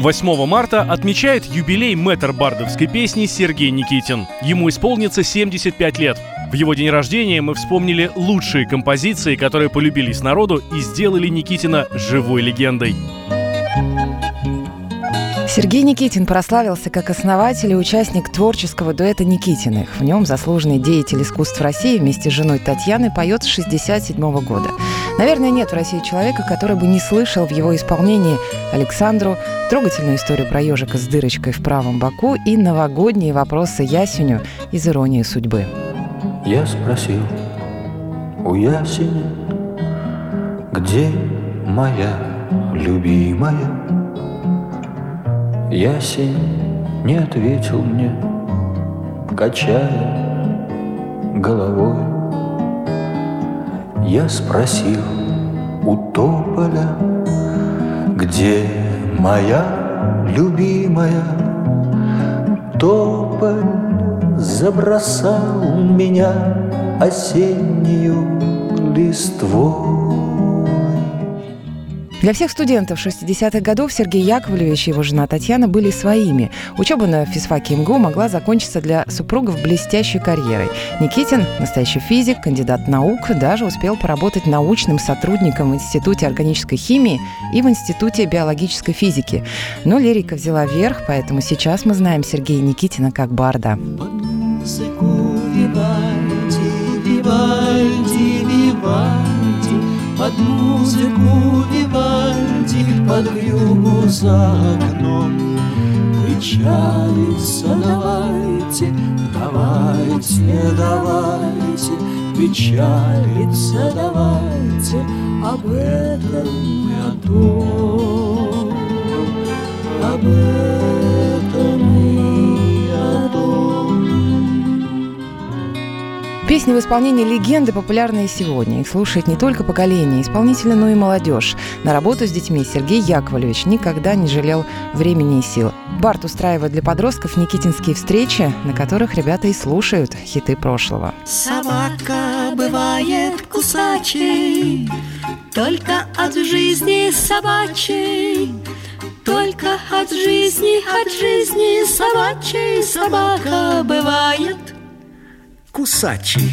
8 марта отмечает юбилей мэтр бардовской песни Сергей Никитин. Ему исполнится 75 лет. В его день рождения мы вспомнили лучшие композиции, которые полюбились народу и сделали Никитина живой легендой. Сергей Никитин прославился как основатель и участник творческого дуэта Никитиных. В нем заслуженный деятель искусств России вместе с женой Татьяной поет с 1967 года. Наверное, нет в России человека, который бы не слышал в его исполнении Александру, трогательную историю про ежика с дырочкой в правом боку и новогодние вопросы Ясеню из «Иронии судьбы». Я спросил у Ясеня, где моя любимая? Ясень не ответил мне, качая головой. Я спросил у тополя, где моя любимая? Тополь забросал меня осеннюю листвой. Для всех студентов 60-х годов Сергей Яковлевич и его жена Татьяна были своими. Учеба на физфаке МГУ могла закончиться для супругов блестящей карьерой. Никитин, настоящий физик, кандидат наук, даже успел поработать научным сотрудником в Институте органической химии и в Институте биологической физики. Но лирика взяла верх, поэтому сейчас мы знаем Сергея Никитина как барда. Вивальди, Вивальди, Вивальди, под музыку Вивальди, под вьюгу за окном. Печалиться давайте, давайте, давайте, Печалиться давайте об этом и о том, Песни в исполнении легенды популярны и сегодня. Их слушает не только поколение исполнителя, но и молодежь. На работу с детьми Сергей Яковлевич никогда не жалел времени и сил. Барт устраивает для подростков никитинские встречи, на которых ребята и слушают хиты прошлого. Собака бывает кусачей, Только от жизни собачей. Только от жизни, от жизни собачей Собака бывает кусачей.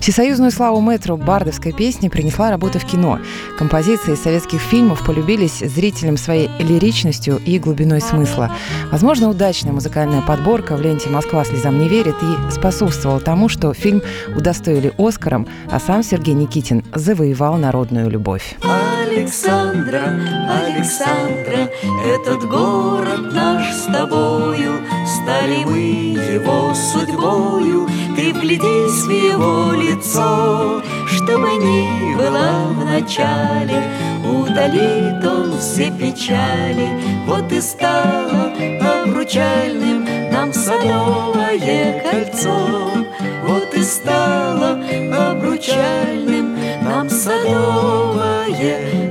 Всесоюзную славу мэтру бардовской песни принесла работа в кино. Композиции из советских фильмов полюбились зрителям своей лиричностью и глубиной смысла. Возможно, удачная музыкальная подборка в ленте «Москва слезам не верит» и способствовала тому, что фильм удостоили Оскаром, а сам Сергей Никитин завоевал народную любовь. Александра, Александра, этот город наш с тобою, Стали мы его судьбою, Ты вглядись в его лицо, Чтобы не было в начале, Удалит он все печали, Вот и стало обручальным Нам садовое кольцо, Вот и стало обручальным Нам садовое